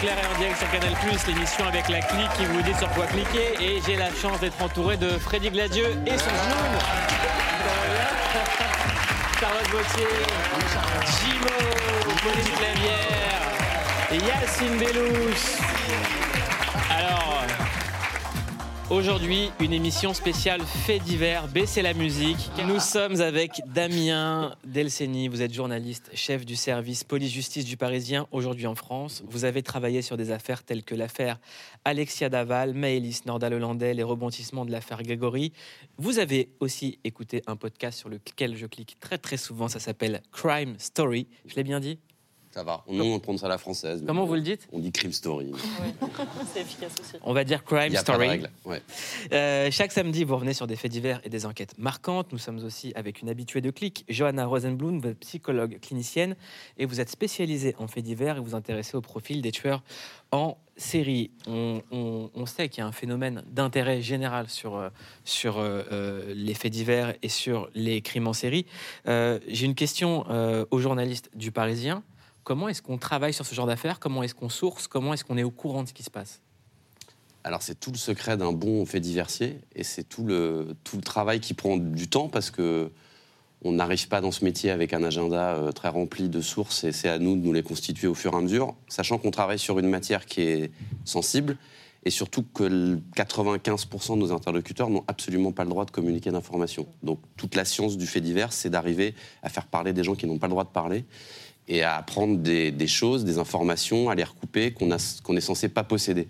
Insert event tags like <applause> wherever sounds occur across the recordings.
clair et en sur Canal+, l'émission avec la clique qui vous dit sur quoi cliquer. Et j'ai la chance d'être entouré de Freddy Gladieux et son genou. Charlotte Gauthier, Jimo, Pauline Clavière, Yacine Bellous. Aujourd'hui, une émission spéciale fait divers, baissez la musique. Nous sommes avec Damien Delceni, vous êtes journaliste, chef du service police-justice du Parisien aujourd'hui en France. Vous avez travaillé sur des affaires telles que l'affaire Alexia Daval, Maëlys Nordal-Hollandais, les rebondissements de l'affaire Grégory. Vous avez aussi écouté un podcast sur lequel je clique très très souvent, ça s'appelle Crime Story. Je l'ai bien dit? Ça va. Nous, on prend ça à la française. Comment vous le dites On dit crime story. <laughs> C'est efficace aussi. On va dire Il Crime n'y a pas de Story. règle. Ouais. Euh, chaque samedi, vous revenez sur des faits divers et des enquêtes marquantes. Nous sommes aussi avec une habituée de clic, Johanna Rosenblum, êtes psychologue clinicienne et vous êtes spécialisée en faits divers et vous intéressez au profil des tueurs en série. On, on- on sait qu'il y a un phénomène d'intérêt général sur, euh, sur euh, les faits divers et sur les crimes en série. Euh, J'ai une question euh, aux journalistes du Parisien. Comment est-ce qu'on travaille sur ce genre d'affaires? Comment est-ce qu'on source? Comment est-ce qu'on est au courant de ce qui se passe? Alors, c'est tout le secret d'un bon fait diversier et c'est tout le, tout le travail qui prend du temps parce que on n'arrive pas dans ce métier avec un agenda euh, très rempli de sources et c'est à nous de nous les constituer au fur et à mesure, sachant qu'on travaille sur une matière qui est sensible et surtout que le 95% de nos interlocuteurs n'ont absolument pas le droit de communiquer d'informations. Donc toute la science du fait divers, c'est d'arriver à faire parler des gens qui n'ont pas le droit de parler et à apprendre des, des choses, des informations, à les recouper qu'on est censé pas posséder.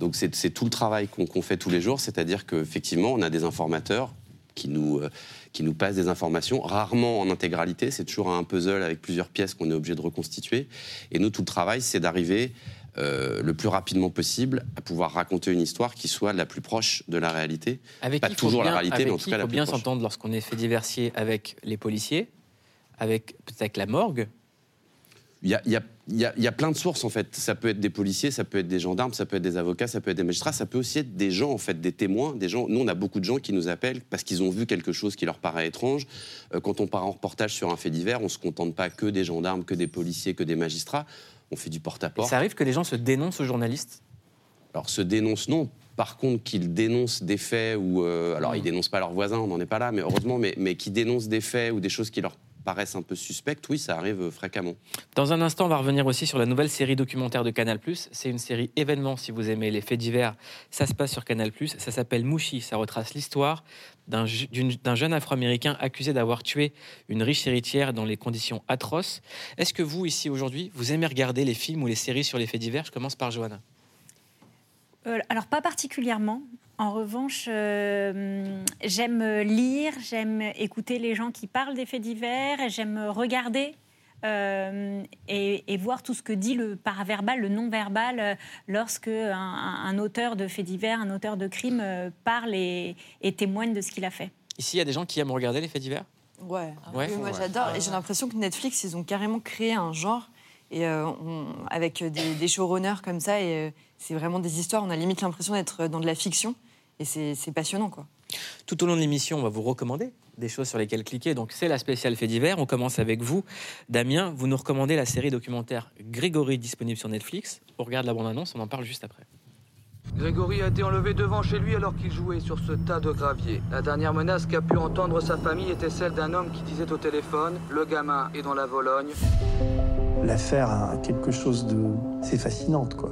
Donc c'est tout le travail qu'on fait tous les jours, c'est-à-dire qu'effectivement, on a des informateurs qui nous, euh, qui nous passent des informations, rarement en intégralité, c'est toujours un puzzle avec plusieurs pièces qu'on est obligé de reconstituer. Et nous, tout le travail, c'est d'arriver euh, le plus rapidement possible à pouvoir raconter une histoire qui soit la plus proche de la réalité. Avec Pas il faut toujours la bien- réalité, mais en tout cas il la faut plus bien proche. s'entendre lorsqu'on est fait diversier avec les policiers, avec peut-être la morgue. Il y a, il y a- il y a- il y a plein de sources en fait. Ça peut être des policiers, ça peut être des gendarmes, ça peut être des avocats, ça peut être des magistrats, ça peut aussi être des gens en fait, des témoins, des gens. Nous, on a beaucoup de gens qui nous appellent parce qu'ils ont vu quelque chose qui leur paraît étrange. Euh, quand on part en reportage sur un fait divers, on se contente pas que des gendarmes, que des policiers, que des magistrats. On fait du Et porte-à-porte. ça arrive que les gens se dénoncent aux journalistes? Alors, se dénoncent, non. Par contre, qu'ils dénoncent des faits ou. euh, alors, ils dénoncent pas leurs voisins, on n'en est pas là, mais heureusement, mais, mais qui dénoncent des faits ou des choses qui leur paraissent un peu suspectes, oui, ça arrive euh, fréquemment. Dans un instant, on va revenir aussi sur la nouvelle série documentaire de Canal+. C'est une série événement, si vous aimez les faits divers. Ça se passe sur Canal+. Ça s'appelle Mouchi. Ça retrace l'histoire d'un jeune Afro-Américain accusé d'avoir tué une riche héritière dans les conditions atroces. Est-ce que vous, ici, aujourd'hui, vous aimez regarder les films ou les séries sur les faits divers? Je commence par Johanna. Euh, alors, pas particulièrement. En revanche, euh, j'aime lire, j'aime écouter les gens qui parlent des faits divers, j'aime regarder euh, et, et voir tout ce que dit le paraverbal, le non-verbal, euh, lorsque un, auteur de faits divers, un auteur de crimes euh, parle et, et témoigne de ce qu'il a fait. Ici, il y a des gens qui aiment regarder les faits divers? Ouais, Ouais. Oui, moi Ouais. j'adore. Et j'ai l'impression que Netflix, ils ont carrément créé un genre et, euh, on- avec des, des showrunners comme ça. Et euh, c'est vraiment des histoires. On a limite l'impression d'être dans de la fiction. Et c'est passionnant, quoi. Tout au long de l'émission, on va vous recommander des choses sur lesquelles cliquer. Donc, c'est la spéciale fait divers. On commence avec vous. Damien, vous nous recommandez la série documentaire Grégory, disponible sur Netflix. On regarde la bande-annonce, on en parle juste après. Grégory a été enlevé devant chez lui alors qu'il jouait sur ce tas de gravier. La dernière menace qu'a pu entendre sa famille était celle d'un homme qui disait au téléphone Le gamin est dans la Vologne. L'affaire a quelque chose de... C'est fascinante, quoi.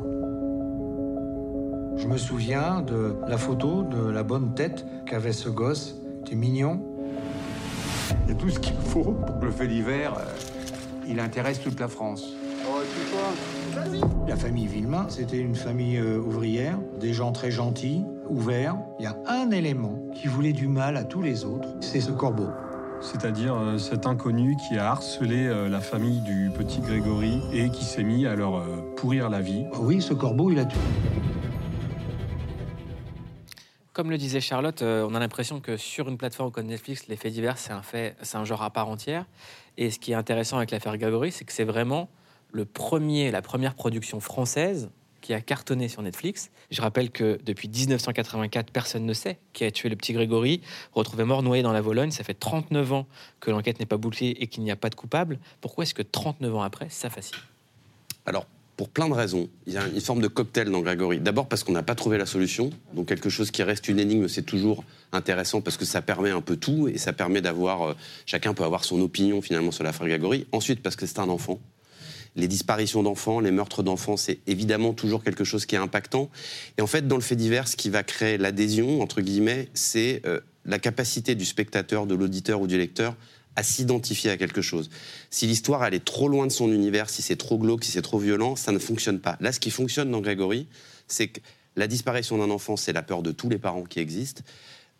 Je me souviens de la photo de la bonne tête qu'avait ce gosse. C'était mignon. Il y a tout ce qu'il faut pour que le fait divers, euh, il intéresse toute la France. La famille Villemain, c'était une famille euh, ouvrière, des gens très gentils, ouverts. Il y a un élément qui voulait du mal à tous les autres, c'est ce corbeau. C'est-à-dire euh, cet inconnu qui a harcelé euh, la famille du petit Grégory et qui s'est mis à leur pourrir la vie. Oui, ce corbeau, il a tout. Comme le disait Charlotte, euh, on a l'impression que sur une plateforme comme Netflix, les faits divers, c'est un fait, c'est un genre à part entière. Et ce qui est intéressant avec l'affaire Grégory, c'est que c'est vraiment le premier, la première production française qui a cartonné sur Netflix. Je rappelle que depuis 1984, personne ne sait qui a tué le petit Grégory, retrouvé mort noyé dans la Vologne. Ça fait 39 ans que l'enquête n'est pas bouclée et qu'il n'y a pas de coupable. Pourquoi est-ce que 39 ans après, ça facile Alors, pour plein de raisons. Il y a une forme de cocktail dans Grégory. D'abord parce qu'on n'a pas trouvé la solution. Donc quelque chose qui reste une énigme, c'est toujours intéressant parce que ça permet un peu tout et ça permet d'avoir... euh, chacun peut avoir son opinion finalement sur l'affaire Grégory. Ensuite parce que c'est un enfant. Les disparitions d'enfants, les meurtres d'enfants, c'est évidemment toujours quelque chose qui est impactant. Et en fait, dans le fait divers, ce qui va créer l'adhésion, entre guillemets, c'est euh, la capacité du spectateur, de l'auditeur ou du lecteur à s'identifier à quelque chose. Si l'histoire elle est trop loin de son univers, si c'est trop glauque, si c'est trop violent, ça ne fonctionne pas. Là, ce qui fonctionne dans Grégory, c'est que la disparition d'un enfant, c'est la peur de tous les parents qui existent.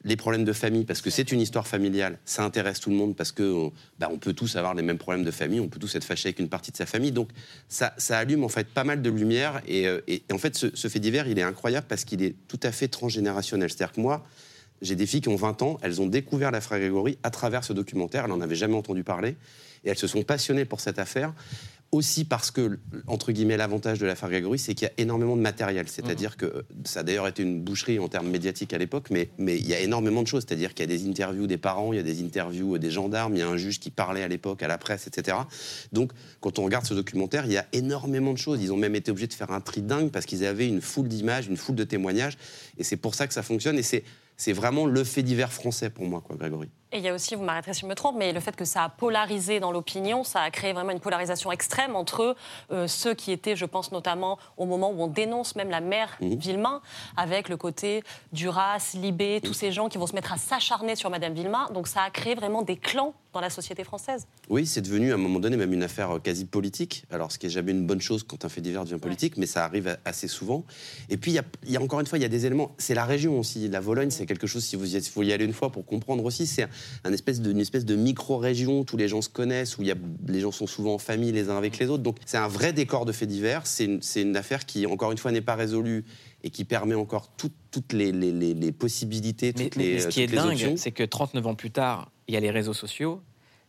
Les problèmes de famille, parce que c'est une histoire familiale, ça intéresse tout le monde parce que on, bah, peut tous avoir les mêmes problèmes de famille, on peut tous être fâchés avec une partie de sa famille. Donc ça, ça allume en fait pas mal de lumière. Et, euh, en fait, ce, ce fait divers, il est incroyable parce qu'il est tout à fait transgénérationnel. C'est-à-dire que moi, j'ai des filles qui ont 20 ans, elles ont découvert l'affaire Grégory à travers ce documentaire, elles n'en avaient jamais entendu parler, et elles se sont passionnées pour cette affaire. Aussi parce que, entre guillemets, l'avantage de l'affaire Grégory, c'est qu'il y a énormément de matériel. C'est-à-dire que euh, ça a d'ailleurs été une boucherie en termes médiatiques à l'époque, mais, mais il y a énormément de choses. C'est-à-dire qu'il y a des interviews des parents, il y a des interviews des gendarmes, il y a un juge qui parlait à l'époque à la presse, etc. Donc, quand on regarde ce documentaire, il y a énormément de choses. Ils ont même été obligés de faire un tri dingue parce qu'ils avaient une foule d'images, une foule de témoignages. Et c'est pour ça que ça fonctionne. Et c'est, c'est vraiment le fait divers français pour moi, quoi, Grégory. Et il y a aussi, vous m'arrêterez si je me trompe, mais le fait que ça a polarisé dans l'opinion, ça a créé vraiment une polarisation extrême entre euh, ceux qui étaient, je pense notamment au moment où on dénonce même la mère Mhm. Villemain, avec le côté Duras, Libé, tous ces gens qui vont se mettre à s'acharner sur Madame Villemain. Donc ça a créé vraiment des clans dans la société française. Oui, c'est devenu à un moment donné même une affaire euh, quasi politique. Alors, ce qui est jamais une bonne chose quand un fait divers devient politique, mais ça arrive a- assez souvent. Et puis, il y a, il y a encore une fois, il y a des éléments. C'est la région aussi. La Vologne, c'est quelque chose, si vous y, êtes- faut y aller une fois pour comprendre aussi, c'est un espèce de, une espèce de micro-région où tous les gens se connaissent, où il y a, les gens sont souvent en famille les uns avec les autres. Donc, c'est un vrai décor de fait divers. C'est une, une affaire qui, encore une fois, n'est pas résolue et qui permet encore tout- toutes les, les- les- les possibilités, Mais, toutes mais- les, mais ce qui est dingue, c'est que 39 ans plus tard, il y a les réseaux sociaux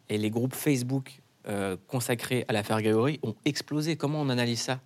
et les groupes Facebook euh, consacrés à l'affaire Grégory ont explosé. Comment on analyse ça?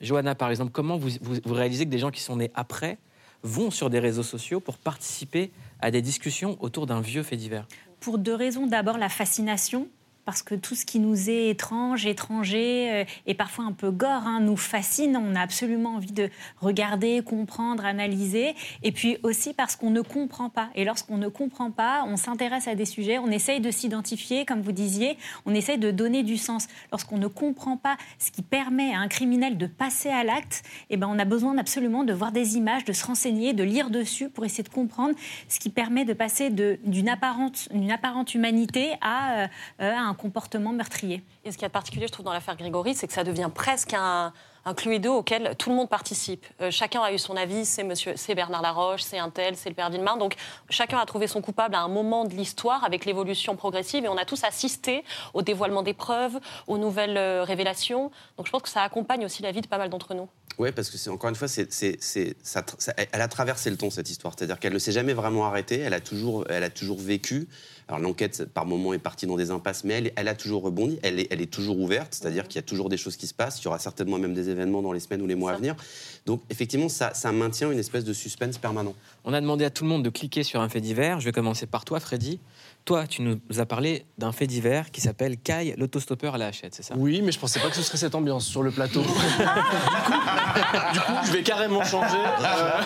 Johanna, par exemple, comment vous, vous- vous réalisez que des gens qui sont nés après vont sur des réseaux sociaux pour participer à des discussions autour d'un vieux fait divers Pour deux raisons. D'abord, la fascination. Parce que tout ce qui nous est étrange, étranger euh, et parfois un peu gore hein, nous fascine. On a absolument envie de regarder, comprendre, analyser. Et puis aussi parce qu'on ne comprend pas. Et lorsqu'on ne comprend pas, on s'intéresse à des sujets, on essaye de s'identifier, comme vous disiez, on essaye de donner du sens. Lorsqu'on ne comprend pas ce qui permet à un criminel de passer à l'acte, eh ben, on a besoin absolument de voir des images, de se renseigner, de lire dessus pour essayer de comprendre ce qui permet de passer d'une apparente, humanité à, euh, euh, à un comportement meurtrier. Et ce qui est particulier, je trouve, dans l'affaire Grégory, c'est que ça devient presque un, un cluedo auquel tout le monde participe. Euh, chacun a eu son avis, c'est monsieur, c'est Bernard Laroche, c'est un tel, c'est le père Villemain. Donc chacun a trouvé son coupable à un moment de l'histoire avec l'évolution progressive et on a tous assisté au dévoilement des preuves, aux nouvelles euh, révélations. Donc je pense que ça accompagne aussi la vie de pas mal d'entre nous. Oui, parce que c'est encore une fois, c'est, c'est, c'est- ça elle a traversé le temps cette histoire. C'est-à-dire qu'elle ne s'est jamais vraiment arrêtée. Elle a toujours, elle a toujours vécu. Alors l'enquête, par moments, est partie dans des impasses, mais elle, elle a toujours rebondi. Elle est, elle est toujours ouverte. C'est-à-dire qu'il y a toujours des choses qui se passent. Il y aura certainement même des événements dans les semaines ou les mois à venir. Donc effectivement, ça, ça maintient une espèce de suspense permanent. On a demandé à tout le monde de cliquer sur un fait divers. Je vais commencer par toi, Freddy. Toi, tu nous as parlé d'un fait divers qui s'appelle Kai, l'autostoppeur à la hachette, c'est ça? Oui, mais je pensais pas que ce serait cette ambiance sur le plateau. <laughs> du, coup, du coup, je vais carrément changer. Euh,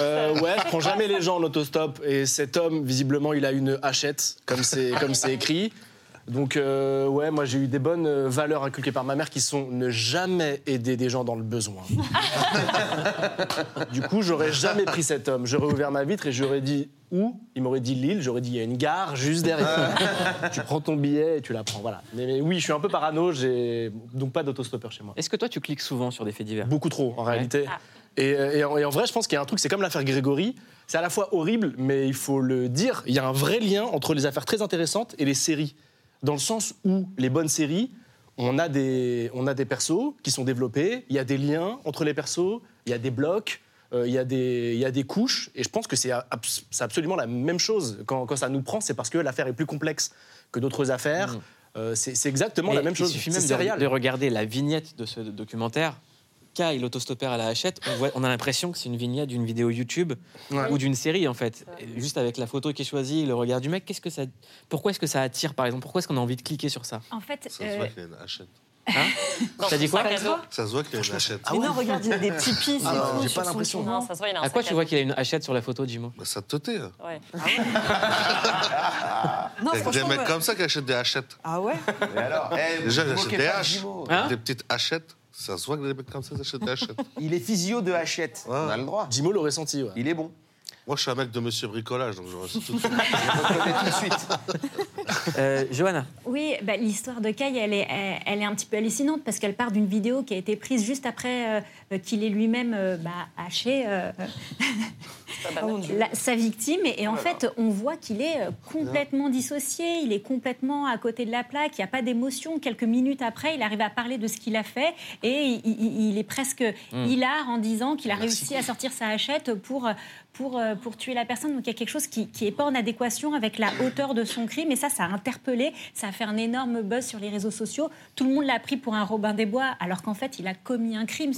euh, ouais, je prends jamais les gens en autostop. Et cet homme, visiblement, il a une hachette, comme c'est comme c'est écrit. Donc, euh, ouais, moi j'ai eu des bonnes euh, valeurs inculquées par ma mère qui sont ne jamais aider des gens dans le besoin. <laughs> du coup, j'aurais jamais pris cet homme. J'aurais ouvert ma vitre et j'aurais dit où? Il m'aurait dit Lille. J'aurais dit il y a une gare juste derrière. tu prends ton billet et tu la prends. Voilà. Mais, mais oui, je suis un peu parano. J'ai donc pas d'autostoppeur chez moi. Est-ce que toi, tu cliques souvent sur des faits divers? Beaucoup trop, en réalité. Ah. Et, euh, et en, et en vrai, je pense qu'il y a un truc, c'est comme l'affaire Grégory. C'est à la fois horrible, mais il faut le dire. Il y a un vrai lien entre les affaires très intéressantes et les séries. Dans le sens où les bonnes séries, on a des, on a des persos qui sont développés, il y a des liens entre les persos, il y a des blocs, euh, il, y a des, il y a des couches. Et je pense que c'est abs- c'est absolument la même chose. Quand, quand ça nous prend, c'est parce que l'affaire est plus complexe que d'autres affaires. Mmh. Euh, c'est exactement la même chose. Il suffit même de regarder la vignette de ce documentaire. Kai, l'autostoppeur à la hachette, on, voit- on a l'impression que c'est une vignette d'une vidéo YouTube Ouais. ou d'une série en fait. Et Juste avec la photo qui est choisie, le regard du mec, qu'est-ce que ça, pourquoi est-ce que ça attire par exemple? Pourquoi est-ce qu'on a envie de cliquer sur ça? En fait, Ça se euh, voit qu'il y a une hachette. T'as dit quoi? Ça se voit qu'il y a une hachette. Mais non, regarde, il y a des petits pis. Ah, et j'ai pas l'impression. Non, ça se voit, il a un À quoi tu vois qu'il a une hachette sur la photo, Jimo? Bah, ça te teutait. hein. Ouais. <laughs> Non, Il y a des mecs ouais. comme ça qui achètent des hachettes. Ah ouais? Mais alors, eh, Déjà, ils achètent des haches. Hein? Des petites hachettes. Ça se voit que des mecs comme ça ils achètent des hachettes. Il est physio de hachette. Ouais. On a le droit. Jimo l'aurait senti, ouais. Il est bon. Moi, je suis un mec de monsieur bricolage, donc je reste tout de suite. <laughs> Je reconnais tout de suite. <laughs> Euh, Johanna, Oui, bah, l'histoire de Kai, elle est, elle, elle est un petit peu hallucinante parce qu'elle part d'une vidéo qui a été prise juste après euh, qu'il ait lui-même euh, bah, haché euh, <laughs> la- sa victime. Et, et en fait, on voit qu'il est euh, complètement dissocié, il est complètement à côté de la plaque, il n'y a pas d'émotion. Quelques minutes après, il arrive à parler de ce qu'il a fait et il, il- il est presque hilar en disant qu'il a réussi à sortir sa hachette pour, pour, euh, pour tuer la personne. Donc il y a quelque chose qui n'est pas en adéquation avec la hauteur de son crime. Et ça, ça a interpellé, ça a fait un énorme buzz sur les réseaux sociaux. Tout le monde l'a pris pour un Robin des Bois, alors qu'en fait, il a commis un crime.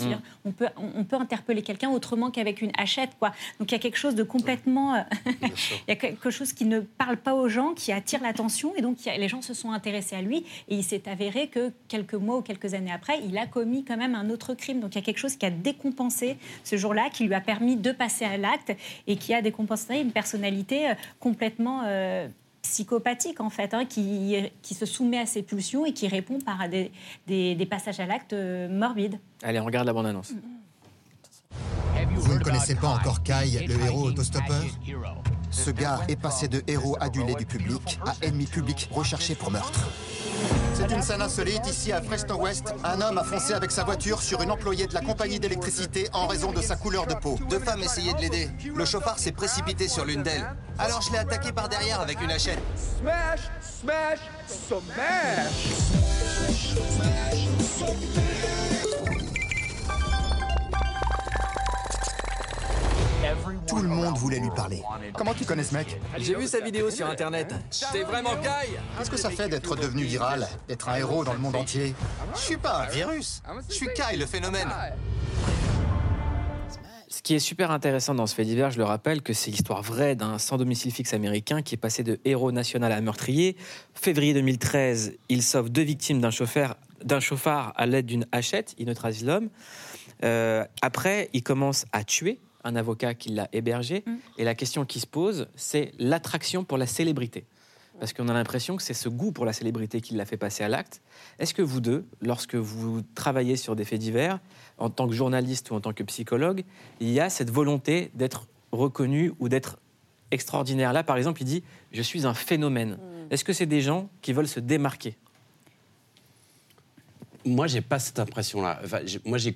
On, peut, on, on peut interpeller quelqu'un autrement qu'avec une hachette. Quoi. Donc il y a quelque chose de complètement... euh, <laughs> il y a quelque chose qui ne parle pas aux gens, qui attire l'attention. Et donc les gens se sont intéressés à lui. Et il s'est avéré que quelques mois ou quelques années après, il a commis quand même un autre crime. Donc il y a quelque chose qui a décompensé ce jour-là, qui lui a permis de passer à l'acte et qui a décompensé une personnalité euh, complètement euh, psychopathique en fait, hein, qui, qui se soumet à ses pulsions et qui répond par des, des- des passages à l'acte euh, morbides. allez, on regarde la bande-annonce. Vous ne connaissez pas encore Kai, le héros autostoppeur Ce gars est passé de héros adulé du public à ennemi public recherché pour meurtre. C'est une scène insolite ici à Fresno West. Un homme a foncé avec sa voiture sur une employée de la compagnie d'électricité en raison de sa couleur de peau. Deux femmes essayaient de l'aider. Le chauffard s'est précipité sur l'une d'elles. Alors je l'ai attaqué par derrière avec une hachette. Smash, smash, smash. Tout le monde voulait lui parler. Comment tu connais ce mec J'ai vu sa vidéo sur internet. C'est vraiment Kai Qu'est-ce que ça fait d'être devenu viral, d'être un héros dans le monde entier Je suis pas un virus. Je suis Kai, le phénomène. Ce qui est super intéressant dans ce fait divers, je le rappelle, que c'est l'histoire vraie d'un sans domicile fixe américain qui est passé de héros national à meurtrier. Février 2013, il sauve deux victimes d'un chauffeur, d'un chauffard à l'aide d'une hachette. Il neutralise l'homme. Euh, après, il commence à tuer un avocat qui l'a hébergé. Et la question qui se pose, c'est l'attraction pour la célébrité. Parce qu'on a l'impression que c'est ce goût pour la célébrité qui l'a fait passer à l'acte. Est-ce que vous deux, lorsque vous travaillez sur des faits divers, en tant que journaliste ou en tant que psychologue, il y a cette volonté d'être reconnu ou d'être extraordinaire? Là, par exemple, il dit Je suis un phénomène. Est-ce que c'est des gens qui veulent se démarquer? Moi, j'ai pas cette impression-là. Enfin, moi, j'ai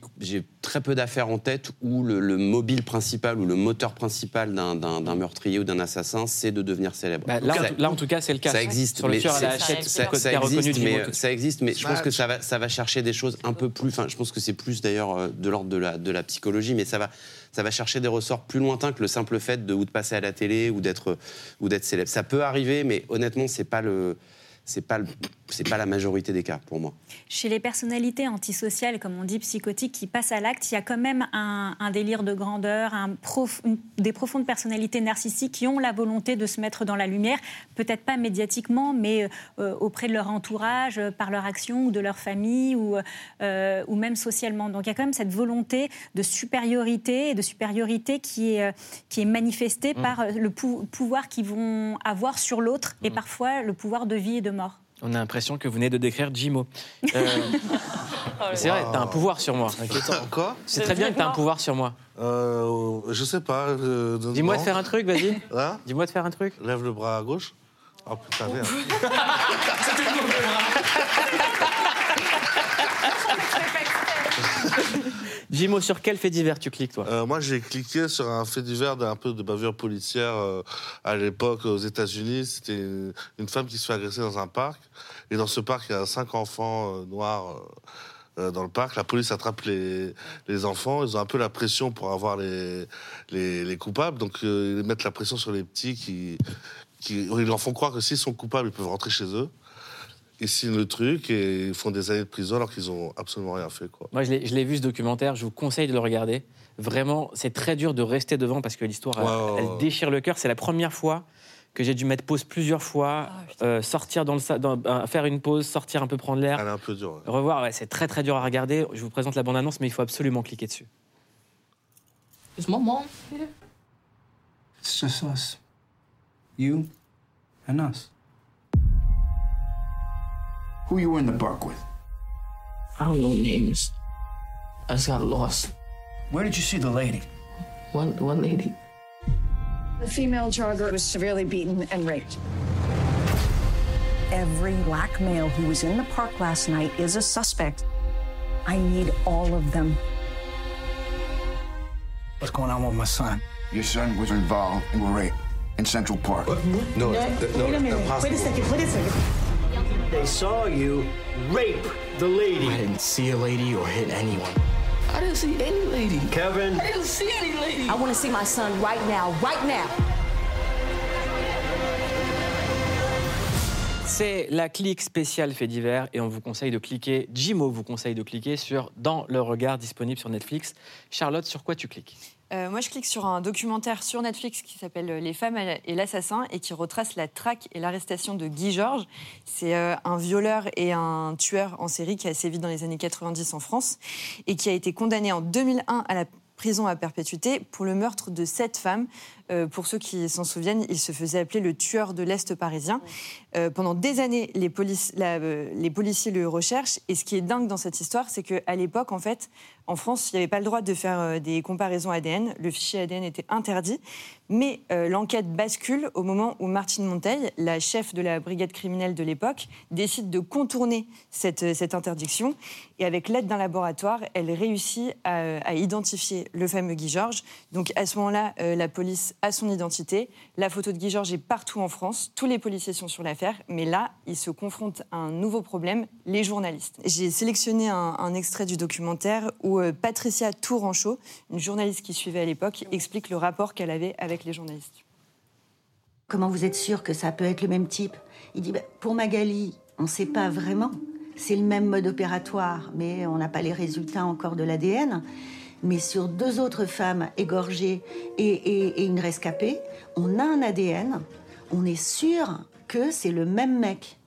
très peu d'affaires en tête où le, le mobile principal ou le moteur principal d'un- meurtrier ou d'un assassin, c'est de devenir célèbre. Bah, là, Ça- en tout- là, en tout cas, c'est le cas. Ça existe, Sur le mais tueur à la c'est- hachette, ça, existe, mais ça existe, mais je pense Bah, que ça va, ça va chercher des choses un peu plus. Enfin, je pense que c'est plus d'ailleurs euh, de l'ordre de la, de la psychologie, mais ça va, ça va chercher des ressorts plus lointains que le simple fait de ou de passer à la télé ou d'être ou d'être célèbre. Ça peut arriver, mais honnêtement, c'est pas le, c'est pas le, c'est pas la majorité des cas pour moi. Chez les personnalités antisociales, comme on dit psychotiques, qui passent à l'acte, il y a quand même un, un délire de grandeur, un prof- une- des profondes personnalités narcissiques qui ont la volonté de se mettre dans la lumière, peut-être pas médiatiquement, mais euh, auprès de leur entourage, euh, par leur action ou de leur famille ou, euh, ou même socialement. Donc il y a quand même cette volonté de supériorité et de supériorité qui est, qui est manifestée Mm. par le pou- pouvoir qu'ils vont avoir sur l'autre et parfois le pouvoir de vie et de mort. On a l'impression que vous venez de décrire Jimo. Euh, <laughs> c'est vrai, t'as un pouvoir sur moi. <laughs> Quoi C'est très bien que t'as un pouvoir sur moi. euh, Je sais pas. euh, Dis-moi de faire un truc, vas-y. <laughs> Hein Dis-moi de faire un truc. Lève le bras à gauche. Oh putain, merde. Jimo, sur quel fait divers tu cliques, toi Euh, moi, j'ai cliqué sur un fait divers d'un peu de bavure policière euh, à l'époque aux États-Unis. C'était une, femme qui se fait agresser dans un parc. Et dans ce parc, il y a cinq enfants euh, noirs dans le parc. La police attrape les, les enfants. Ils ont un peu la pression pour avoir les, les, les coupables. Donc, ils mettent la pression sur les petits qui, qui. Ils leur font croire que s'ils sont coupables, ils peuvent rentrer chez eux. Ils signent le truc et ils font des années de prison alors qu'ils ont absolument rien fait. Quoi. Moi, je l'ai je l'ai vu ce documentaire, je vous conseille de le regarder. Vraiment, c'est très dur de rester devant parce que l'histoire, elle- déchire le cœur. C'est la première fois que j'ai dû mettre pause plusieurs fois, euh, sortir dans le sa- dans- euh, faire une pause, sortir un peu prendre l'air. Elle est un peu dure. ouais. Revoir, ouais, c'est très très dur à regarder. Je vous présente la bande-annonce, mais il faut absolument cliquer dessus. Is mom here? It's just us. You and us. Who you were in the park with? I don't know names. I just got lost. Where did you see the lady? One one lady. The female jogger was severely beaten and raped. Every black male who was in the park last night is a suspect. I need all of them. What's going on with my son? Your son was involved in a rape in Central Park. No, no. wait a minute. Wait a second. Wait a second. They saw you rape the lady. I didn't see a lady or hit anyone. I didn't see any lady. Kevin. I didn't see any lady. I want to see my son right now. Right now. C'est la clique spéciale fait divers et on vous conseille de cliquer, Jimo vous conseille de cliquer sur Dans le regard disponible sur Netflix. Charlotte, sur quoi tu cliques? Euh, moi, je clique sur un documentaire sur Netflix qui s'appelle Les femmes et l'assassin et qui retrace la traque et l'arrestation de Guy Georges. C'est euh, un violeur et un tueur en série qui a sévi dans les années 90 en France et qui a été condamné en 2001 à la prison à perpétuité pour le meurtre de sept femmes. Euh, pour ceux qui s'en souviennent, il se faisait appeler le tueur de l'Est parisien. Euh, pendant des années, euh, les policiers le recherchent. Et ce qui est dingue dans cette histoire, c'est qu'à l'époque, en fait, en France, il n'y avait pas le droit de faire des comparaisons ADN. Le fichier ADN était interdit. Mais l'enquête bascule au moment où Martine Monteil, la chef de la brigade criminelle de l'époque, décide de contourner cette, interdiction. Et avec l'aide d'un laboratoire, elle réussit à, à identifier le fameux Guy Georges. Donc à ce moment-là, la police a son identité. La photo de Guy Georges est partout en France. Tous les policiers sont sur l'affaire. Mais là, ils se confrontent à un nouveau problème, les journalistes. J'ai sélectionné un, un extrait du documentaire où euh, Patricia Touranchot, une journaliste qui suivait à l'époque, explique le rapport qu'elle avait avec les journalistes. Comment vous êtes sûr que ça peut être le même type? Il dit bah, pour Magali, on ne sait pas vraiment. C'est le même mode opératoire, mais on n'a pas les résultats encore de l'ADN. Mais sur deux autres femmes égorgées et, une rescapée, on a un ADN. On est sûr que c'est le même mec.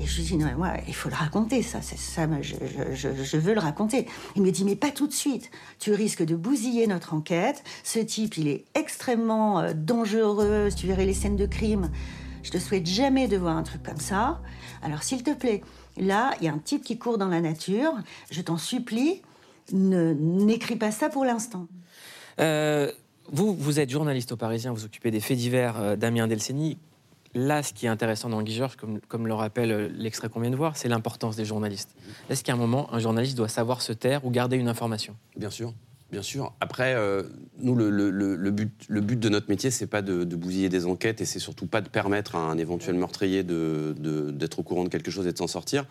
Et je lui dis, non, mais moi, il faut le raconter, ça, ça, je veux le raconter. Il me dit, mais pas tout de suite. Tu risques de bousiller notre enquête. Ce type, il est extrêmement euh, dangereux. Tu verrais les scènes de crime. Je te souhaite jamais de voir un truc comme ça. Alors, s'il te plaît, là, il y a un type qui court dans la nature. Je t'en supplie, ne n'écris pas ça pour l'instant. Euh, vous, vous êtes journaliste au Parisien, vous occupez des faits divers euh, Damien Delceni. Là, ce qui est intéressant dans Guy Georges, comme, comme le rappelle euh, l'extrait qu'on vient de voir, c'est l'importance des journalistes. Est-ce qu'à un moment, un journaliste doit savoir se taire ou garder une information? Bien sûr, bien sûr. Après, euh, nous, le, le- le- le but, le but de notre métier, c'est pas de, de bousiller des enquêtes et c'est surtout pas de permettre à un éventuel meurtrier de- de- d'être au courant de quelque chose et de s'en sortir.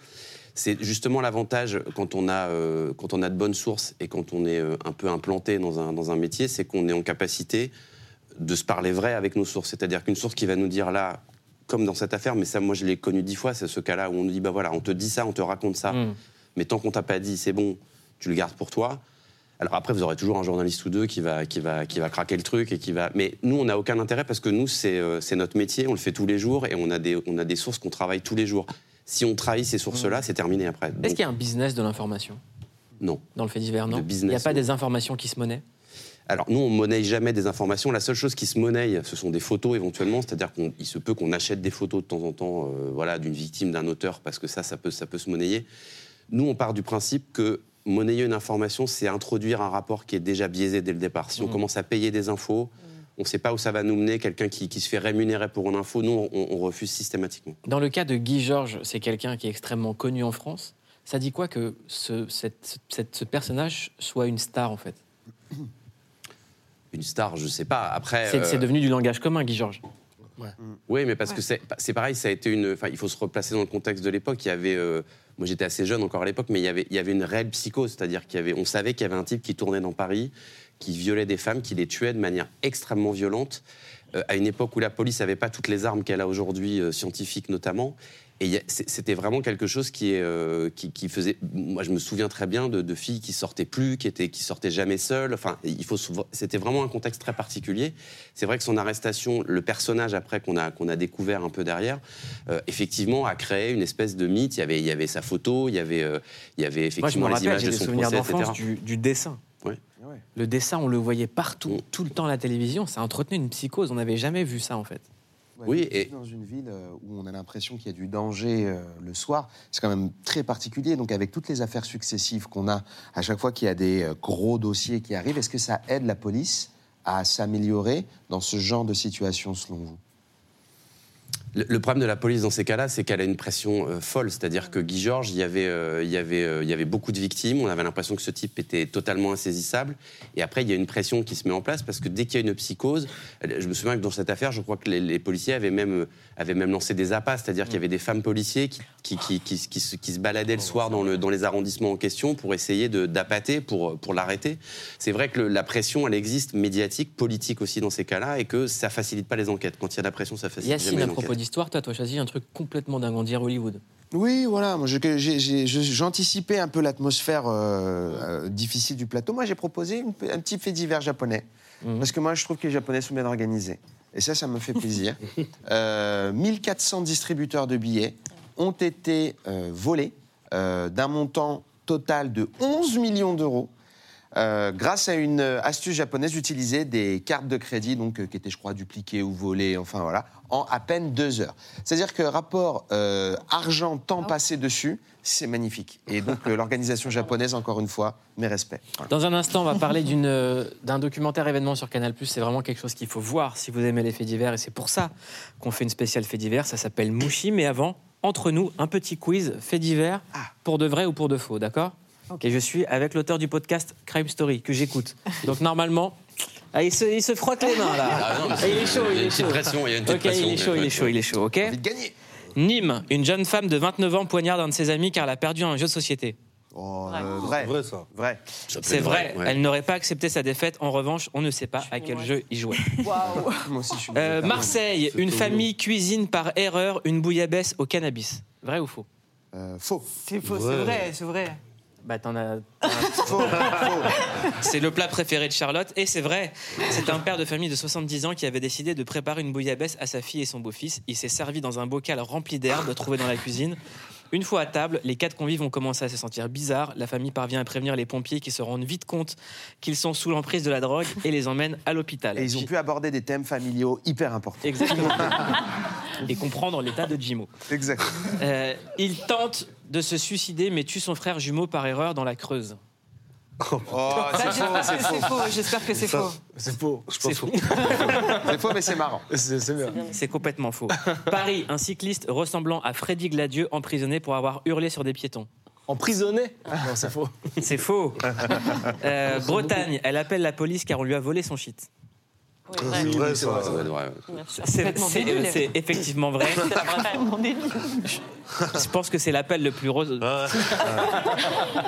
C'est justement l'avantage quand, on a, euh, quand on a de bonnes sources et quand on est euh, un peu implanté dans un, dans un métier, c'est qu'on est en capacité de se parler vrai avec nos sources. C'est-à-dire qu'une source qui va nous dire là, comme dans cette affaire, mais ça, moi, je l'ai connu dix fois, c'est ce cas-là où on nous dit, bah voilà, on te dit ça, on te raconte ça, mais tant qu'on t'a pas dit, c'est bon, tu le gardes pour toi. Alors après, vous aurez toujours un journaliste ou deux qui va, qui va, qui va craquer le truc et qui va. Mais nous, on n'a aucun intérêt parce que nous, c'est euh, c'est notre métier, on le fait tous les jours et on a des, on a des sources qu'on travaille tous les jours. Si on trahit ces sources-là, c'est terminé après. Est-ce Donc, qu'il y a un business de l'information? Non. Dans le fait divers, non? Business, Il n'y a pas non. des informations qui se monnaient? Alors nous, on monnaie jamais des informations. La seule chose qui se monnaie, ce sont des photos éventuellement. C'est-à-dire qu'il se peut qu'on achète des photos de temps en temps, euh, voilà, d'une victime, d'un auteur, parce que ça, ça peut, ça peut se monnayer. Nous, on part du principe que monnayer une information, c'est introduire un rapport qui est déjà biaisé dès le départ. Si on Mhm. commence à payer des infos, on ne sait pas où ça va nous mener. Quelqu'un qui, qui se fait rémunérer pour une info, nous, on, on refuse systématiquement. Dans le cas de Guy Georges, c'est quelqu'un qui est extrêmement connu en France. Ça dit quoi que ce, cette- cette- ce personnage soit une star, en fait? <clears throat> Une star, je sais pas. Après, C'est euh, c'est devenu du langage commun, Guy Georges. Oui, mais parce Ouais. que c'est c'est pareil, ça a été une. Enfin, il faut se replacer dans le contexte de l'époque. Il y avait. euh, moi, j'étais assez jeune encore à l'époque, mais il y avait, une réelle psychose, c'est-à-dire qu'il y avait, on savait qu'il y avait un type qui tournait dans Paris, qui violait des femmes, qui les tuait de manière extrêmement violente, euh, à une époque où la police n'avait pas toutes les armes qu'elle a aujourd'hui, euh, scientifiques notamment. Et c'était vraiment quelque chose qui, est, euh, qui, qui faisait. Moi, je me souviens très bien de, de filles qui sortaient plus, qui étaient, qui sortaient jamais seules. Enfin, il faut. C'était vraiment un contexte très particulier. C'est vrai que son arrestation, le personnage après qu'on a qu'on a découvert un peu derrière, euh, effectivement, a créé une espèce de mythe. Il y avait, il y avait sa photo, il y avait, euh, il y avait Moi, je effectivement me les rappelle, images j'ai de des son souvenirs procès, etc. du, du dessin. Ouais. Le dessin, on le voyait partout, tout le temps à la télévision. Ça entretenait une psychose. On n'avait jamais vu ça, en fait. Oui, et dans une ville euh, où on a l'impression qu'il y a du danger euh, le soir, c'est quand même très particulier. Donc avec toutes les affaires successives qu'on a, à chaque fois qu'il y a des euh, gros dossiers qui arrivent, est-ce que ça aide la police à s'améliorer dans ce genre de situation selon vous? Le, problème de la police dans ces cas-là, c'est qu'elle a une pression euh, folle. C'est-à-dire que Guy Georges, il y avait, euh, il y avait, euh, il y avait beaucoup de victimes. On avait l'impression que ce type était totalement insaisissable. Et après, il y a une pression qui se met en place parce que dès qu'il y a une psychose, je me souviens que dans cette affaire, je crois que les, les policiers avaient même, avaient même lancé des appâts. C'est-à-dire qu'il y avait des femmes policiers qui, qui, qui, qui- qui se, baladaient le soir dans, le, dans les arrondissements en question pour essayer d'appâter, pour, pour l'arrêter. C'est vrai que le- la pression, elle existe, médiatique, politique aussi dans ces cas-là, et que ça facilite pas les enquêtes. Quand il y a de la pression, ça facilite jamais les enquêtes. D'histoire, toi, tu as choisi un truc complètement dingue, on dirait Hollywood. Oui, voilà. J'anticipais un peu l'atmosphère euh, euh, difficile du plateau. Moi, j'ai proposé une- un petit fait divers japonais. Parce que moi, je trouve que les Japonais sont bien organisés. Et ça, ça me fait plaisir. <laughs> Euh, 1400 distributeurs de billets ont été euh, volés d'un montant total de 11 millions d'euros. Euh, grâce à une astuce japonaise d'utiliser des cartes de crédit donc, euh, qui étaient, je crois, dupliquées ou volées, enfin voilà, en à peine deux heures. C'est-à-dire que rapport euh, argent-temps passé dessus, c'est magnifique. Et donc l'organisation japonaise, encore une fois, mes respects. Voilà. Dans un instant, on va parler d'une, d'un documentaire événement sur Canal+. C'est vraiment quelque chose qu'il faut voir si vous aimez les faits divers. Et c'est pour ça qu'on fait une spéciale faits divers. Ça s'appelle Mouchi. Mais avant, entre nous, un petit quiz faits divers pour de vrai ou pour de faux, d'accord? Et je suis avec l'auteur du podcast Crime Story, que j'écoute. Donc normalement... <laughs> Ah, il, se, il se frotte les mains là. Ah, non, il est chaud, il y a il une est petite chaud. pression, il y a une petite pression. il est chaud, il est chaud, il est chaud, ok Nîmes, une jeune femme de 29 ans poignarde un de ses amis car elle a perdu un jeu de société. Euh, vrai. vrai, ça. Vrai. C'est vrai, elle n'aurait pas accepté sa défaite. En revanche, on ne sait pas à quel jeu il jouait. <laughs> <laughs> Moi aussi, je suis Euh. Marseille, une famille cuisine par erreur une bouillabaisse au cannabis. Vrai ou faux? Euh, Faux. C'est faux, c'est vrai, c'est vrai. Bah t'en as. <laughs> C'est le plat préféré de Charlotte et c'est vrai. C'est un père de famille de 70 ans qui avait décidé de préparer une bouillabaisse à sa fille et son beau-fils. Il s'est servi dans un bocal rempli d'herbes trouvé dans la cuisine. Une fois à table, les quatre convives ont commencé à se sentir bizarres. La famille parvient à prévenir les pompiers qui se rendent vite compte qu'ils sont sous l'emprise de la drogue et les emmènent à l'hôpital. Et ils ont pu aborder des thèmes familiaux hyper importants. Exactement. <laughs> et comprendre l'état de Jimo. Exact. Euh, il tente de se suicider mais tue son frère jumeau par erreur dans la Creuse. Oh, <laughs> c'est faux, c'est faux. J'espère que c'est faux. C'est faux. C'est faux. <laughs> C'est faux, mais c'est marrant. C'est bien. C'est complètement faux. <laughs> Paris, un cycliste ressemblant à Freddy Gladieux emprisonné pour avoir hurlé sur des piétons. Emprisonné? Non, c'est faux. C'est faux. Euh, Bretagne, elle appelle la police car on lui a volé son shit. C'est vrai, ça. Ça doit être vrai. C'est c'est- c'est effectivement vrai. Je pense que c'est l'appel le plus rose.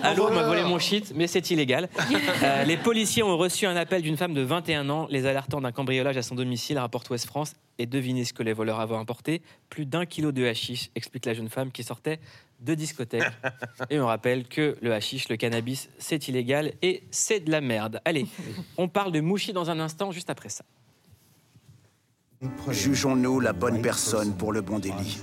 Allô, on m'a volé mon shit, mais c'est illégal. <laughs> Euh, les policiers ont reçu un appel d'une femme de 21 ans, les alertant d'un cambriolage à son domicile, rapporte Ouest France. Et devinez ce que les voleurs avaient emporté? Plus d'un kilo de hashish, explique la jeune femme qui sortait de discothèque. <laughs> Et on rappelle que le hashish, le cannabis, c'est illégal et c'est de la merde. Allez, <laughs> on parle de Mouchi dans un instant, juste après ça. Jugeons-nous la bonne personne pour le bon délit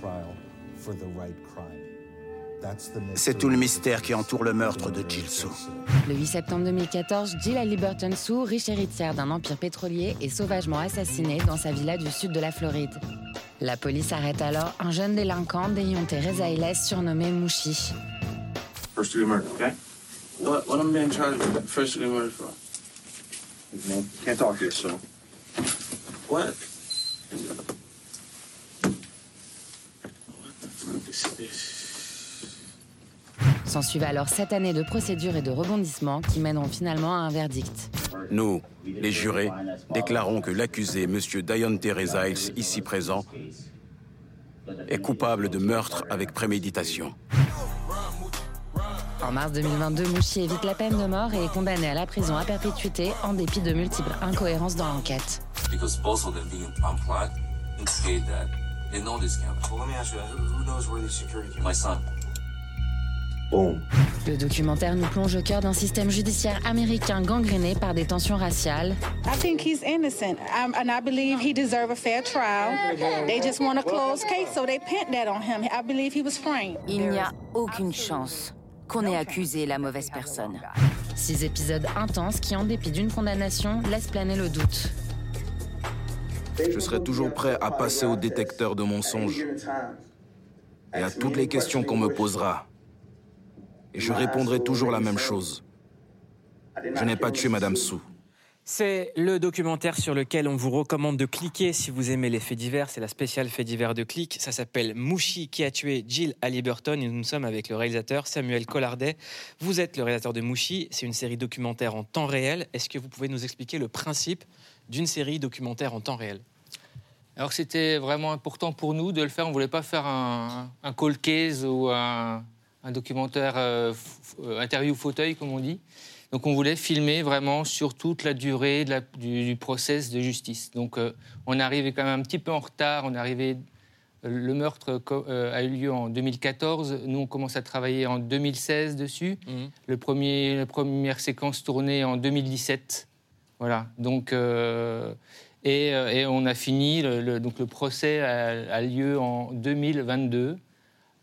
C'est tout le mystère qui entoure le meurtre de Jill Soo. Le 8 septembre 2014, Jill Halliburton Sue, riche héritière d'un empire pétrolier, est sauvagement assassinée dans sa villa du sud de la Floride. La police arrête alors un jeune délinquant d'ayant Reza Iles surnommé Mouchi. First degree murder, okay? What, what I'm being charged with first degree murder for? Man, can't talk here, so. What? What the fuck is this? S'ensuivent alors sept années de procédures et de rebondissements qui mèneront finalement à un verdict. Nous, les jurés, déclarons que l'accusé, M. Dion Giles, ici présent, est coupable de meurtre avec préméditation. En mars 2022, Mouchi évite la peine de mort et est condamné à la prison à perpétuité en dépit de multiples incohérences dans l'enquête. Le documentaire nous plonge au cœur d'un système judiciaire américain gangréné par des tensions raciales. I think he's innocent, um, and I believe he deserves a fair trial. They just want a closed case, so they pinned that on him. I believe he was framed. Il n'y a aucune chance qu'on ait accusé la mauvaise personne. Six épisodes intenses qui, en dépit d'une condamnation, laissent planer le doute. Je serai toujours prêt à passer au détecteur de mensonges et à toutes les questions qu'on me posera. Et je répondrai toujours la même chose. Je n'ai pas tué Madame Sou. C'est le documentaire sur lequel on vous recommande de cliquer si vous aimez les faits divers. C'est la spéciale faits divers de clic. Ça s'appelle Mouchi qui a tué Jill Halliburton et nous sommes avec le réalisateur Samuel Collardet. Vous êtes le réalisateur de Mouchi. C'est une série documentaire en temps réel. Est-ce que vous pouvez nous expliquer le principe d'une série documentaire en temps réel? Alors c'était vraiment important pour nous de le faire. On ne voulait pas faire un, un cold case ou un, un documentaire euh, interview fauteuil, comme on dit. Donc on voulait filmer vraiment sur toute la durée de la, du, du, process de justice. Donc euh, on est arrivé quand même un petit peu en retard. On est arrivé, le meurtre euh, a eu lieu en 2014. Nous on commence à travailler en 2016 dessus. Mmh. Le premier, la première séquence tournée en 2017. Voilà. Donc et, et, on a fini. Le, le, donc le procès a, a lieu en 2022.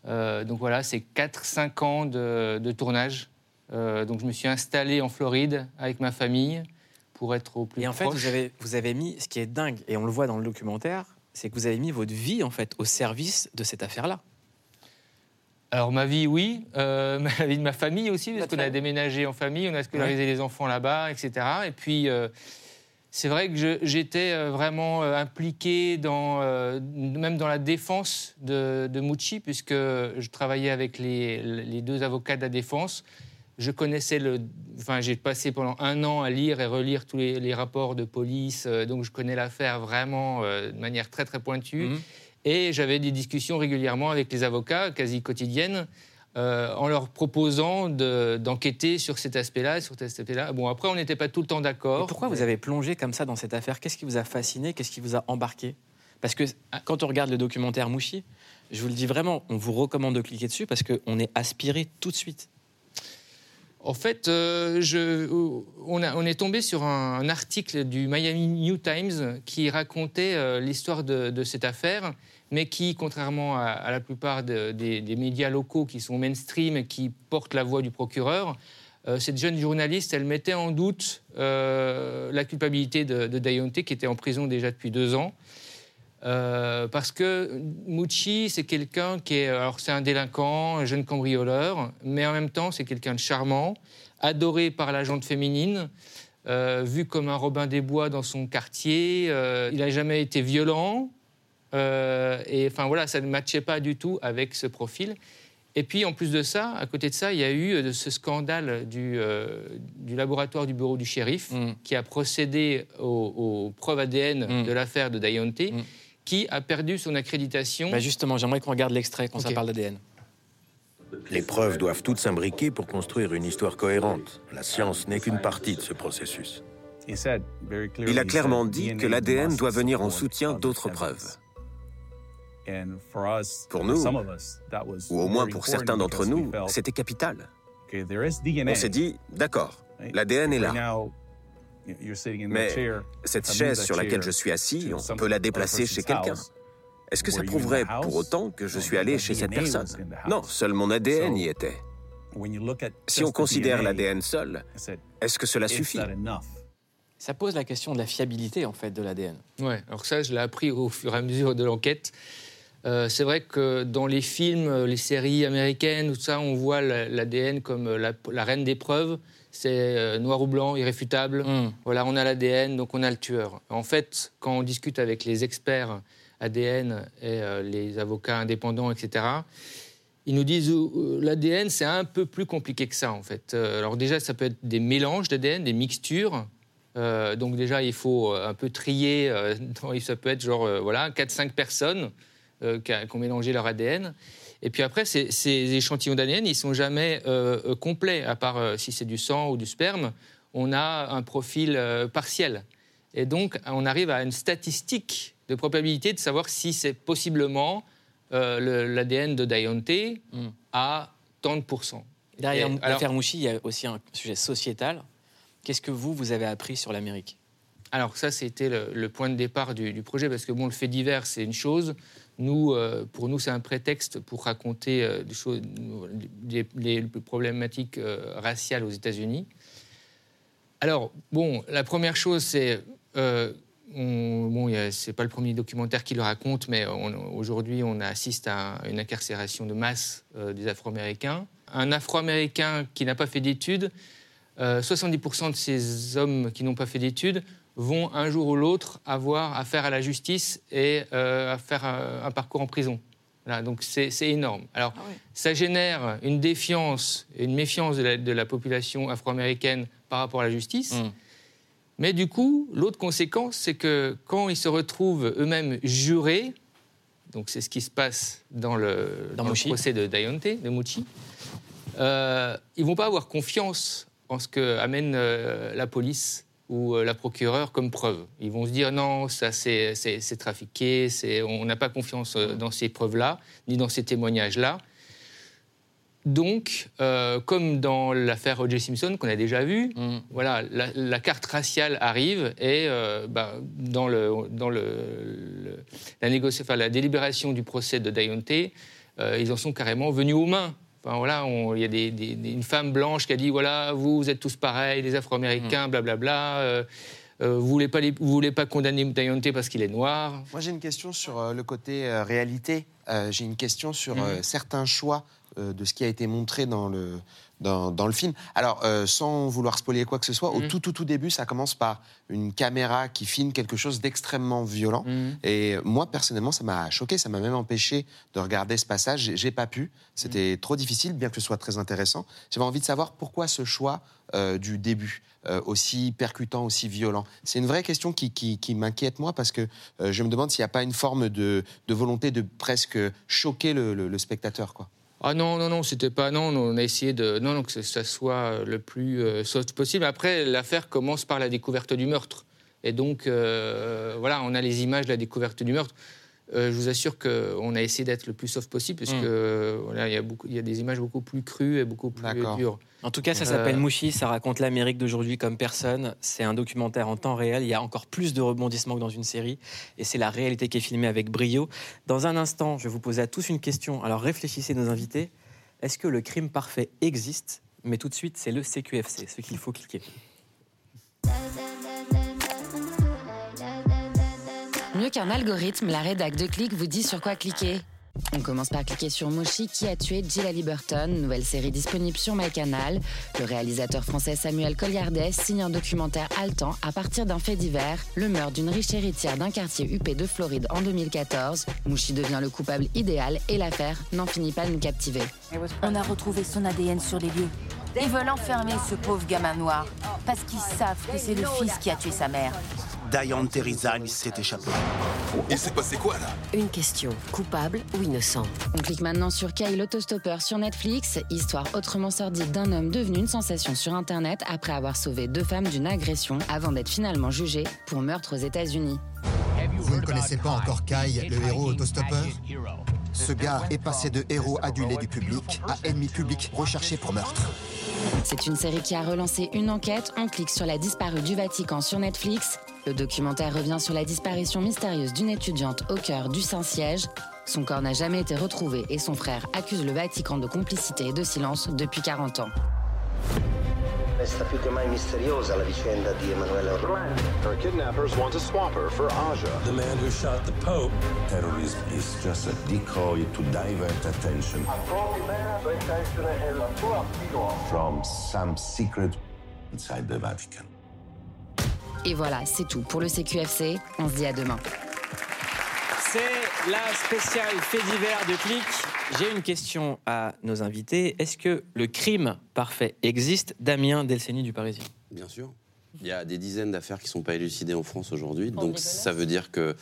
Euh, donc voilà, c'est 4-5 ans de, de tournage. Euh, donc je me suis installé en Floride avec ma famille pour être au plus Et en proche. fait, vous avez, vous avez mis, ce qui est dingue, et on le voit dans le documentaire, c'est que vous avez mis votre vie en fait au service de cette affaire-là. Alors ma vie, oui, euh, <laughs> la vie de ma famille aussi, parce qu'on a déménagé en famille, on a scolarisé ouais. les enfants là-bas, etc. Et puis euh, c'est vrai que j'étais euh, vraiment impliqué dans, euh, même dans la défense de, de Mouchi, puisque je travaillais avec les, les, deux avocats de la défense. Je connaissais le. Enfin, j'ai passé pendant un an à lire et relire tous les, les rapports de police, euh, donc je connais l'affaire vraiment euh, de manière très très pointue. Mmh. Et j'avais des discussions régulièrement avec les avocats, quasi quotidiennes, euh, en leur proposant d'enquêter de, sur cet aspect-là, sur cet aspect-là. Bon, après, on n'était pas tout le temps d'accord. Pourquoi vous avez plongé comme ça dans cette affaire? Qu'est-ce qui vous a fasciné? Qu'est-ce qui vous a embarqué? Parce que quand on regarde le documentaire Mouchi, je vous le dis vraiment, on vous recommande de cliquer dessus parce qu'on est aspiré tout de suite. En fait, euh, je, on, a, on, est tombé sur un, un, article du Miami New Times qui racontait euh, l'histoire de, de, cette affaire, mais qui, contrairement à, la plupart de, des, médias locaux qui sont mainstream et qui portent la voix du procureur, euh, cette jeune journaliste, elle mettait en doute euh, la culpabilité de, de Dayonte, qui était en prison déjà depuis deux ans. Euh, parce que Mouchi, c'est quelqu'un qui est. Alors, c'est un délinquant, un jeune cambrioleur, mais en même temps, c'est quelqu'un de charmant, adoré par la gente féminine, vu comme un Robin des Bois dans son quartier. Il n'a jamais été violent. Euh, et enfin, voilà, ça ne matchait pas du tout avec ce profil. Et puis, en plus de ça, à côté de ça, il y a eu euh, ce scandale du, euh, du laboratoire du bureau du shérif mm. qui a procédé aux, aux preuves ADN mm. de l'affaire de Dayonte. Mm qui a perdu son accréditation. Bah justement, j'aimerais qu'on regarde l'extrait quand okay. ça parle d'ADN. Les preuves doivent toutes s'imbriquer pour construire une histoire cohérente. La science n'est qu'une partie de ce processus. Il a clairement dit que l'ADN doit venir en soutien d'autres preuves. Pour nous, ou au moins pour certains d'entre nous, c'était capital. On s'est dit, d'accord, l'ADN est là. Mais cette chaise sur laquelle je suis assis, on peut la déplacer chez quelqu'un. Est-ce que ça prouverait pour autant que je suis allé chez cette personne? Non, seul mon ADN y était. Si on considère l'ADN seul, est-ce que cela suffit? Ça pose la question de la fiabilité en fait de l'ADN. Ouais, alors ça je l'ai appris au fur et à mesure de l'enquête. Euh, c'est vrai que dans les films, les séries américaines, tout ça, on voit l'ADN comme la, la reine des preuves c'est euh, noir ou blanc, irréfutable. Mm. Voilà, on a l'ADN, donc on a le tueur. En fait, quand on discute avec les experts ADN et euh, les avocats indépendants, etc., ils nous disent euh, l'ADN, c'est un peu plus compliqué que ça, en fait. Euh, alors déjà, ça peut être des mélanges d'ADN, des mixtures. Euh, donc déjà, il faut un peu trier. euh, <laughs> dans- ça peut être genre euh, voilà, 4-5 personnes euh, qui, ont mélangé leur ADN. Et puis après, ces, ces échantillons d'ADN, ils sont jamais euh, euh, complets, à part euh, si c'est du sang ou du sperme. On a un profil partiel. Et donc, on arrive à une statistique de probabilité de savoir si c'est possiblement le- l'ADN de Dayonte à tant de pourcents. Derrière Mouchi, il y a aussi un sujet sociétal. Qu'est-ce que vous, vous avez appris sur l'Amérique? Alors ça, c'était le, le point de départ du, du projet, parce que bon, le fait divers, c'est une chose. Euh, pour nous, c'est un prétexte pour raconter euh, les, les problématiques euh, raciales aux États-Unis. Alors, bon, la première chose, c'est... Euh, on- bon, c'est pas le premier documentaire qui le raconte, mais aujourd'hui, on assiste à une incarcération de masse euh, des Afro-Américains. Un Afro-Américain qui n'a pas fait d'études, euh, 70% de ces hommes qui n'ont pas fait d'études vont un jour ou l'autre avoir affaire à la justice et euh, à faire un, un parcours en prison. Voilà, donc c'est énorme. Alors, ça génère une défiance et une méfiance de la, de la population afro-américaine par rapport à la justice. Mais du coup, l'autre conséquence, c'est que quand ils se retrouvent eux-mêmes jurés, donc c'est ce qui se passe dans le, dans le Mouchi. procès de Dayonte, de Mouchi, euh, ils vont pas avoir confiance en ce que amène euh, la police ou euh, la procureure comme preuve. Ils vont se dire non, ça c'est trafiqué, on n'a pas confiance euh, dans ces preuves-là, ni dans ces témoignages-là. Donc, euh, comme dans l'affaire O.J. Simpson qu'on a déjà vu, voilà, la, la carte raciale arrive et euh, bah, dans, le, dans le, le- la, négoci- enfin, la délibération du procès de Dayonte, euh, ils en sont carrément venus aux mains. Enfin, voilà, on- il y a des- une femme blanche qui a dit voilà, vous, vous êtes tous pareils, les Afro-Américains, blablabla. euh, euh, vous voulez pas les- vous voulez pas condamner Dayonte parce qu'il est noir. Moi, j'ai une question sur euh, le côté réalité. J'ai une question sur euh, certains choix de ce qui a été montré dans le, dans, dans le film. Alors, euh, sans vouloir spoiler quoi que ce soit, au Mhm. tout, tout, tout début, ça commence par une caméra qui filme quelque chose d'extrêmement violent. Mhm. Et moi, personnellement, ça m'a choqué. Ça m'a même empêché de regarder ce passage. J'ai- pas pu. C'était Mhm. trop difficile, bien que ce soit très intéressant. J'avais envie de savoir pourquoi ce choix euh, du début, euh, aussi percutant, aussi violent. C'est une vraie question qui, qui- qui m'inquiète, moi, parce que je me demande s'il n'y a pas une forme de, de volonté de presque choquer le, le- le spectateur. Quoi. Ah non, non, non, c'était pas. Non, on a essayé de. Non, non, que ça soit le plus euh, soft possible. Après, l'affaire commence par la découverte du meurtre. Et donc, euh, voilà, on a les images de la découverte du meurtre. Euh, je vous assure qu'on a essayé d'être le plus soft possible, puisque Mm. voilà, il y, a beaucoup- il y a des images beaucoup plus crues et beaucoup plus dures. En tout cas, ça Euh, s'appelle Mouchi, ça raconte l'Amérique d'aujourd'hui comme personne. C'est un documentaire en temps réel. Il y a encore plus de rebondissements que dans une série. Et c'est la réalité qui est filmée avec brio. Dans un instant, je vais vous poser à tous une question. Alors réfléchissez, nos invités. Est-ce que le crime parfait existe? Mais tout de suite, c'est le CQFC, ce qu'il faut cliquer. Mieux qu'un algorithme, la rédac de Click vous dit sur quoi cliquer. On commence par cliquer sur Moshi qui a tué Jill Halliburton, nouvelle série disponible sur MyCanal. Le réalisateur français Samuel Colliardet signe un documentaire haletant à partir d'un fait divers, le meurtre d'une riche héritière d'un quartier UP de Floride en 2014. Mouchi devient le coupable idéal et l'affaire n'en finit pas de nous captiver. On a retrouvé son ADN sur les lieux. Ils veulent enfermer ce pauvre gamin noir parce qu'ils savent que c'est le fils qui a tué sa mère. Diane Terrizag s'est échappé. Il s'est passé quoi là? Une question, coupable ou innocent? On clique maintenant sur Kay l'autostoppeur sur Netflix, histoire autrement sordide d'un homme devenu une sensation sur Internet après avoir sauvé deux femmes d'une agression avant d'être finalement jugé pour meurtre aux États-Unis. Vous ne connaissez pas encore Kai, le héros autostoppeur? Ce gars est passé de héros adulé du public à ennemi public recherché pour meurtre. C'est une série qui a relancé une enquête. On clique sur la disparue du Vatican sur Netflix. Le documentaire revient sur la disparition mystérieuse d'une étudiante au cœur du Saint-Siège. Son corps n'a jamais été retrouvé et son frère accuse le Vatican de complicité et de silence depuis 40 ans. Resta più che mai misteriosa la vicenda di Emanuele Orlando. Her kidnappers want to swap her for Aja. The man who shot the Pope. Terrorism is just a decoy to divert attention from some secret inside the Vatican. Et voilà, c'est tout pour le CQFC. On se dit à demain. C'est la spéciale fait divers de Click. J'ai une question à nos invités. Est-ce que le crime parfait existe Damien Delceni du Parisien? Bien sûr. Il y a des dizaines d'affaires qui ne sont pas élucidées en France aujourd'hui. Donc ça veut dire que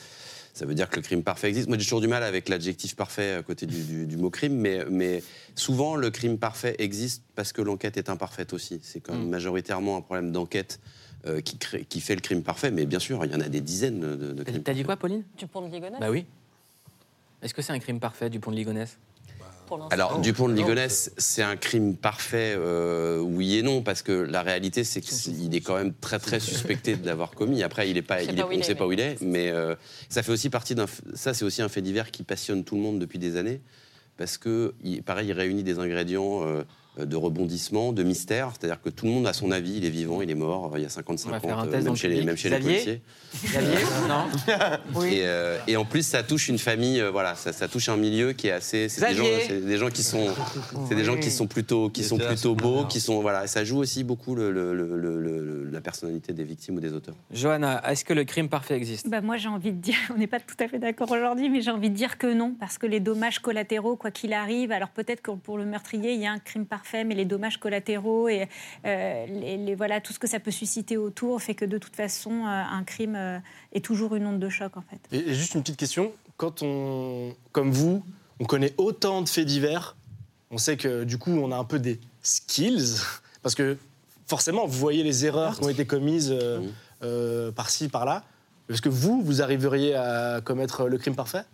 ça veut dire que le crime parfait existe. Moi, j'ai toujours du mal avec l'adjectif parfait à côté du, mot crime, mais, mais, souvent, le crime parfait existe parce que l'enquête est imparfaite aussi. C'est quand même mm. majoritairement un problème d'enquête euh, qui, qui, fait le crime parfait, mais bien sûr, il y en a des dizaines de, de crimes. T'as dit quoi, Pauline? Du pont de Ligonnès? Bah oui. Est-ce que c'est un crime parfait du pont de Ligonnès? Alors, Dupont de Ligonnès, c'est un crime parfait, euh, oui et non, parce que la réalité, c'est qu'il est quand même très, très suspecté de l'avoir commis. Après, il est pas, il est, on ne sait pas où il est, mais euh, ça fait aussi partie d'un. Ça, c'est aussi un fait divers qui passionne tout le monde depuis des années, parce que, pareil, il réunit des ingrédients. Euh, de rebondissement, de mystère. C'est-à-dire que tout le monde a son avis, il est vivant, il est mort, il y a 55 ans, même, chez les, même chez les policiers. Xavier <laughs> Non oui. et, euh, et, en plus, ça touche une famille, euh, voilà, ça, ça, touche un milieu qui est assez. C'est des, des, gens qui sont, c'est des gens qui sont plutôt, qui sont plutôt beaux, qui sont, voilà, ça joue aussi beaucoup le, le, la personnalité des victimes ou des auteurs. Johanna, est-ce que le crime parfait existe? Bah Moi, j'ai envie de dire, <laughs> on n'est pas tout à fait d'accord aujourd'hui, mais j'ai envie de dire que non, parce que les dommages collatéraux, quoi qu'il arrive, alors peut-être que pour le meurtrier, il y a un crime parfait mais les dommages collatéraux et euh, les, voilà, tout ce que ça peut susciter autour fait que de toute façon, euh, un crime euh, est toujours une onde de choc en fait. Et, juste une petite question, quand on, comme vous, on connaît autant de faits divers, on sait que du coup, on a un peu des skills, parce que forcément, vous voyez les erreurs qui ont été commises par-ci, par-là. Est-ce que vous, vous arriveriez à commettre le crime parfait?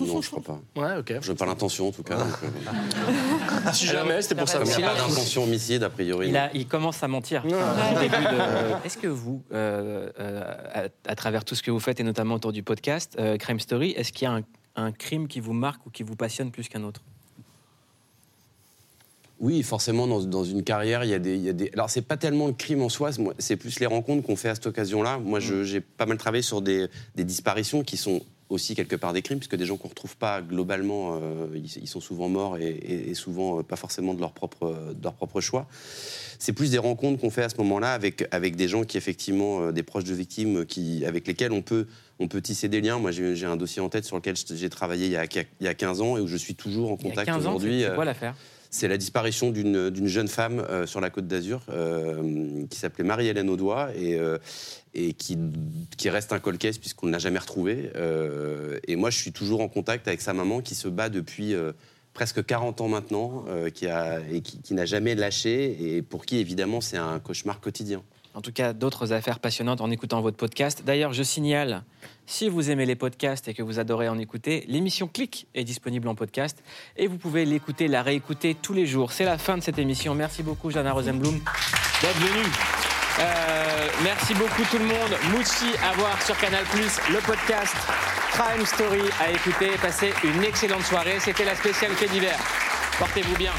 Non, je crois pas. Ouais, ok. Je n'ai pas l'intention, en tout cas. Donc, euh... si jamais, c'était pour ça. il n'y a pas d'intention homicide, a priori. Il, il commence à mentir. Est-ce que vous, euh, euh, à, travers tout ce que vous faites, et notamment autour du podcast euh, Crime Story, est-ce qu'il y a un, un, crime qui vous marque ou qui vous passionne plus qu'un autre? Oui, forcément, dans, dans, une carrière, il y, a des, il y a des... Alors, c'est pas tellement le crime en soi, c'est plus les rencontres qu'on fait à cette occasion-là. Moi, j'ai pas mal travaillé sur des, des disparitions qui sont aussi quelque part des crimes, puisque des gens qu'on ne retrouve pas globalement, euh, ils, sont souvent morts et, souvent euh, pas forcément de leur propre, de leur propre choix. C'est plus des rencontres qu'on fait à ce moment-là avec, avec des gens qui, effectivement, euh, des proches de victimes, qui, avec lesquels on peut, on peut tisser des liens. Moi, j'ai un dossier en tête sur lequel j'ai travaillé il y, a, il y, a, 15 ans et où je suis toujours en contact aujourd'hui. C'est quoi l'affaire c'est la disparition d'une jeune femme sur la côte d'Azur qui s'appelait Marie-Hélène Audois et, et qui, qui reste un cold puisqu'on ne l'a jamais retrouvé. Euh, et moi, je suis toujours en contact avec sa maman qui se bat depuis euh, presque 40 ans maintenant, euh, qui a, et qui, n'a jamais lâché, et pour qui, évidemment, c'est un cauchemar quotidien. En tout cas, d'autres affaires passionnantes en écoutant votre podcast. D'ailleurs, je signale, si vous aimez les podcasts et que vous adorez en écouter, l'émission Click est disponible en podcast et vous pouvez l'écouter, la réécouter tous les jours. C'est la fin de cette émission. Merci beaucoup, Jana Rosenblum, d'être venue. Euh, merci beaucoup tout le monde. Mouchi à voir sur Canal+, le podcast Crime Story à écouter. Passez une excellente soirée. C'était la spéciale fait d'hiver. Portez-vous bien.